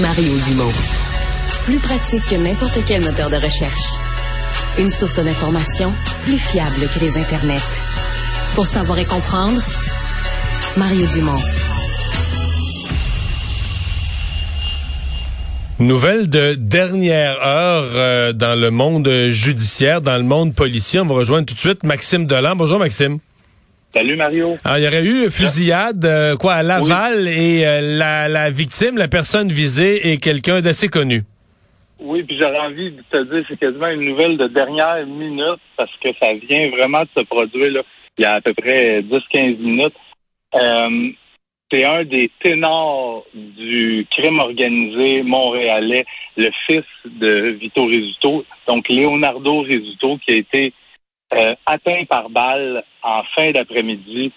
Mario Dumont. Plus pratique que n'importe quel moteur de recherche. Une source d'information plus fiable que les internets. Pour savoir et comprendre, Mario Dumont. Nouvelle de dernière heure euh, dans le monde judiciaire, dans le monde policier. On va rejoindre tout de suite Maxime Delan. Bonjour Maxime. Salut Mario. Alors, il y aurait eu fusillade euh, quoi à Laval et euh, la, la, victime, la personne visée est quelqu'un d'assez connu. Oui, puis j'aurais envie de te dire c'est quasiment une nouvelle de dernière minute parce que ça vient vraiment de se produire là, il y a à peu près 10-15 minutes. Euh, c'est un des ténors du crime organisé montréalais, le fils de Vito Rizzuto, donc Leonardo Rizzuto, qui a été euh, atteint par balle en fin d'après-midi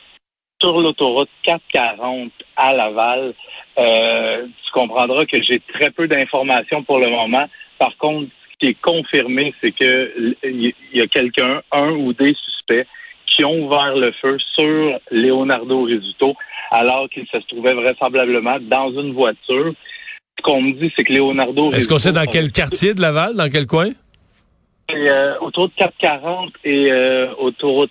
sur l'autoroute 440 à Laval. Euh, tu comprendras que j'ai très peu d'informations pour le moment. Par contre, ce qui est confirmé, c'est que il y a quelqu'un, un ou des suspects, qui ont ouvert le feu sur Leonardo Rizzuto alors qu'il se trouvait vraisemblablement dans une voiture. Ce qu'on me dit, c'est que Leonardo Est-ce qu'on sait dans quel quartier de Laval, dans quel coin? Euh, autoroute 440 et euh, autoroute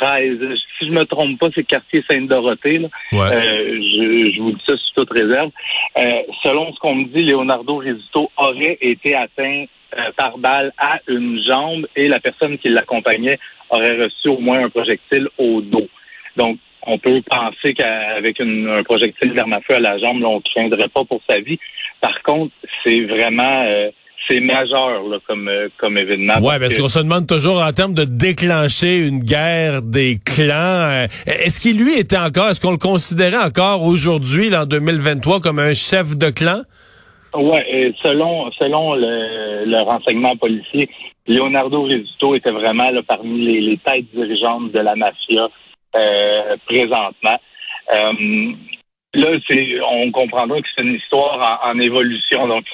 13. Si je me trompe pas, c'est quartier Sainte-Dorothée. Euh, je, je, vous dis ça sous toute réserve. Euh, selon ce qu'on me dit, Leonardo Rizzuto aurait été atteint euh, par balle à une jambe et la personne qui l'accompagnait aurait reçu au moins un projectile au dos. Donc, on peut penser qu'avec un projectile d'arme à feu à la jambe, là, on craindrait pas pour sa vie. Par contre, c'est vraiment c'est majeur là, comme, euh, comme événement. Ouais, parce qu'on se demande toujours en termes de déclencher une guerre des clans. Euh, est-ce qu'il lui était encore, est-ce qu'on le considérait encore aujourd'hui, en 2023, comme un chef de clan? Ouais, selon selon le, le, renseignement policier, Leonardo Rizzuto était vraiment là, parmi les, les, têtes dirigeantes de la mafia euh, présentement. Euh, là, c'est on comprendra que c'est une histoire en, en évolution. Donc,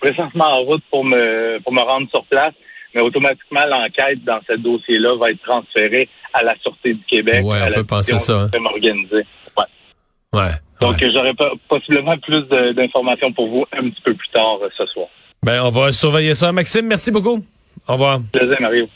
présentement en route pour me pour me rendre sur place, mais automatiquement l'enquête dans ce dossier-là va être transférée à la Sûreté du Québec. Ouais, on peut penser ça. Hein. organisé. Ouais. Ouais. Donc j'aurai possiblement plus d'informations pour vous un petit peu plus tard euh, ce soir. Ben on va surveiller ça. Maxime, merci beaucoup. Au revoir. Plaisir, Mario.